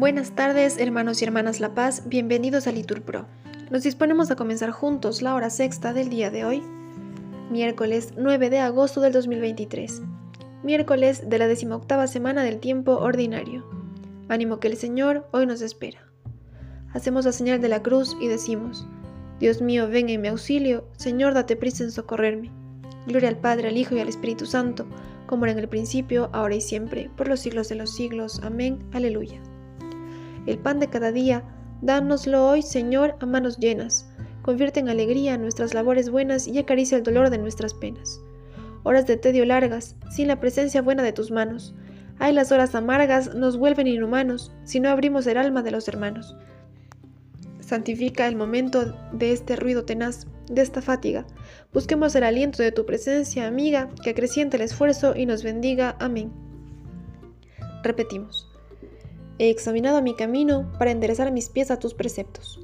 Buenas tardes, hermanos y hermanas La Paz, bienvenidos a Litur Pro. Nos disponemos a comenzar juntos la hora sexta del día de hoy, miércoles 9 de agosto del 2023, miércoles de la decimoctava semana del tiempo ordinario. Ánimo que el Señor hoy nos espera. Hacemos la señal de la cruz y decimos, Dios mío, ven en mi auxilio, Señor, date prisa en socorrerme. Gloria al Padre, al Hijo y al Espíritu Santo, como era en el principio, ahora y siempre, por los siglos de los siglos. Amén. Aleluya. El pan de cada día, dánoslo hoy, Señor, a manos llenas. Convierte en alegría nuestras labores buenas y acaricia el dolor de nuestras penas. Horas de tedio largas, sin la presencia buena de tus manos. Ay, las horas amargas nos vuelven inhumanos si no abrimos el alma de los hermanos. Santifica el momento de este ruido tenaz, de esta fatiga. Busquemos el aliento de tu presencia, amiga, que acreciente el esfuerzo y nos bendiga. Amén. Repetimos. He examinado mi camino para enderezar mis pies a tus preceptos.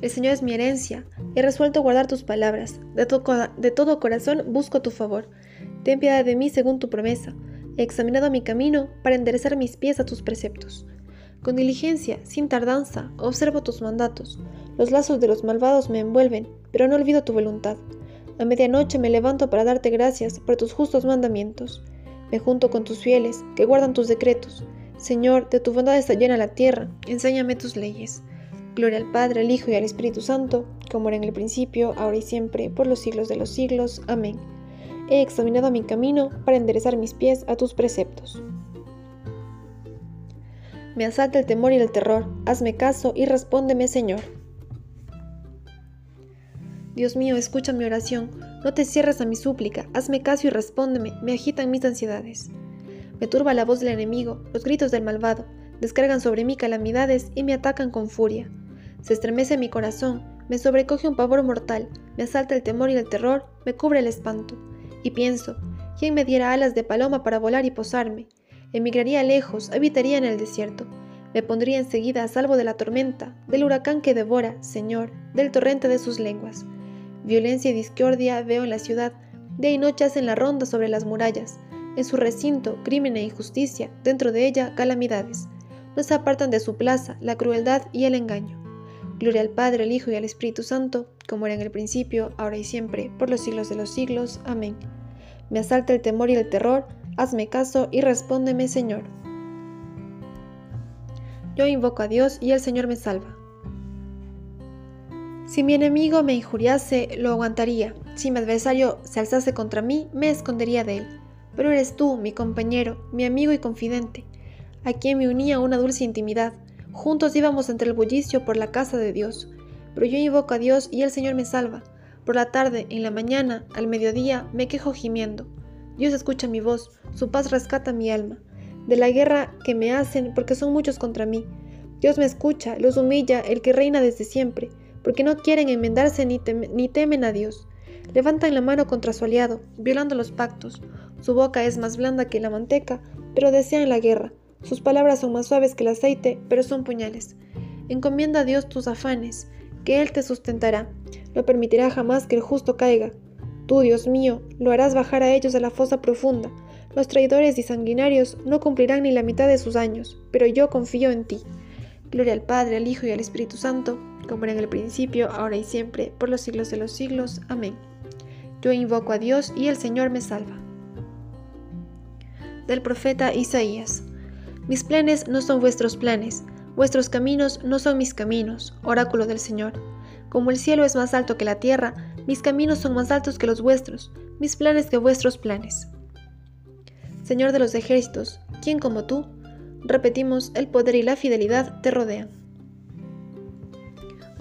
El Señor es mi herencia, he resuelto guardar tus palabras, de, todo corazón busco tu favor. Ten piedad de mí según tu promesa. He examinado mi camino para enderezar mis pies a tus preceptos. Con diligencia, sin tardanza, observo tus mandatos. Los lazos de los malvados me envuelven, pero no olvido tu voluntad. A medianoche me levanto para darte gracias por tus justos mandamientos. Me junto con tus fieles, que guardan tus decretos. Señor, de tu bondad está llena la tierra, enséñame tus leyes. Gloria al Padre, al Hijo y al Espíritu Santo, como era en el principio, ahora y siempre, por los siglos de los siglos. Amén. He examinado mi camino para enderezar mis pies a tus preceptos. Me asalta el temor y el terror. Hazme caso y respóndeme, Señor. Dios mío, escucha mi oración. No te cierres a mi súplica. Hazme caso y respóndeme. Me agitan mis ansiedades. Me turba la voz del enemigo, los gritos del malvado. Descargan sobre mí calamidades y me atacan con furia. Se estremece mi corazón. Me sobrecoge un pavor mortal. Me asalta el temor y el terror. Me cubre el espanto. Y pienso, ¿quién me diera alas de paloma para volar y posarme? Emigraría lejos, habitaría en el desierto. Me pondría enseguida a salvo de la tormenta, del huracán que devora, Señor, del torrente de sus lenguas. Violencia y discordia veo en la ciudad, día y noche hacen la ronda sobre las murallas. En su recinto, crimen e injusticia, dentro de ella, calamidades. No se apartan de su plaza la crueldad y el engaño. Gloria al Padre, al Hijo y al Espíritu Santo, como era en el principio, ahora y siempre, por los siglos de los siglos. Amén. Me asalta el temor y el terror, hazme caso y respóndeme, Señor. Yo invoco a Dios y el Señor me salva. Si mi enemigo me injuriase, lo aguantaría. Si mi adversario se alzase contra mí, me escondería de él. Pero eres tú, mi compañero, mi amigo y confidente, a quien me unía una dulce intimidad. Juntos íbamos entre el bullicio por la casa de Dios. Pero yo invoco a Dios y el Señor me salva. Por la tarde, en la mañana, al mediodía, me quejo gimiendo. Dios escucha mi voz, su paz rescata mi alma, de la guerra que me hacen porque son muchos contra mí. Dios me escucha, los humilla el que reina desde siempre, porque no quieren enmendarse ni, temen a Dios. Levantan la mano contra su aliado, violando los pactos. Su boca es más blanda que la manteca, pero desean la guerra. Sus palabras son más suaves que el aceite, pero son puñales. Encomienda a Dios tus afanes, que Él te sustentará. No permitirá jamás que el justo caiga. Tú, Dios mío, lo harás bajar a ellos a la fosa profunda. Los traidores y sanguinarios no cumplirán ni la mitad de sus años, pero yo confío en ti. Gloria al Padre, al Hijo y al Espíritu Santo, como era en el principio, ahora y siempre, por los siglos de los siglos. Amén. Yo invoco a Dios y el Señor me salva. Del profeta Isaías. Mis planes no son vuestros planes, vuestros caminos no son mis caminos, oráculo del Señor. Como el cielo es más alto que la tierra, mis caminos son más altos que los vuestros, mis planes que vuestros planes. Señor de los ejércitos, ¿quién como tú? Repetimos, el poder y la fidelidad te rodean.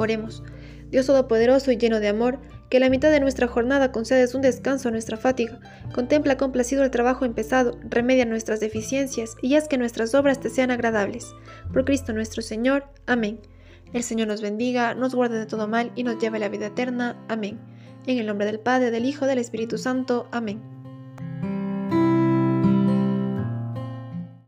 Oremos. Dios Todopoderoso y lleno de amor, que la mitad de nuestra jornada concedes un descanso a nuestra fatiga, contempla complacido el trabajo empezado, remedia nuestras deficiencias y haz que nuestras obras te sean agradables. Por Cristo nuestro Señor. Amén. El Señor nos bendiga, nos guarde de todo mal y nos lleve a la vida eterna. Amén. En el nombre del Padre, del Hijo, del Espíritu Santo. Amén.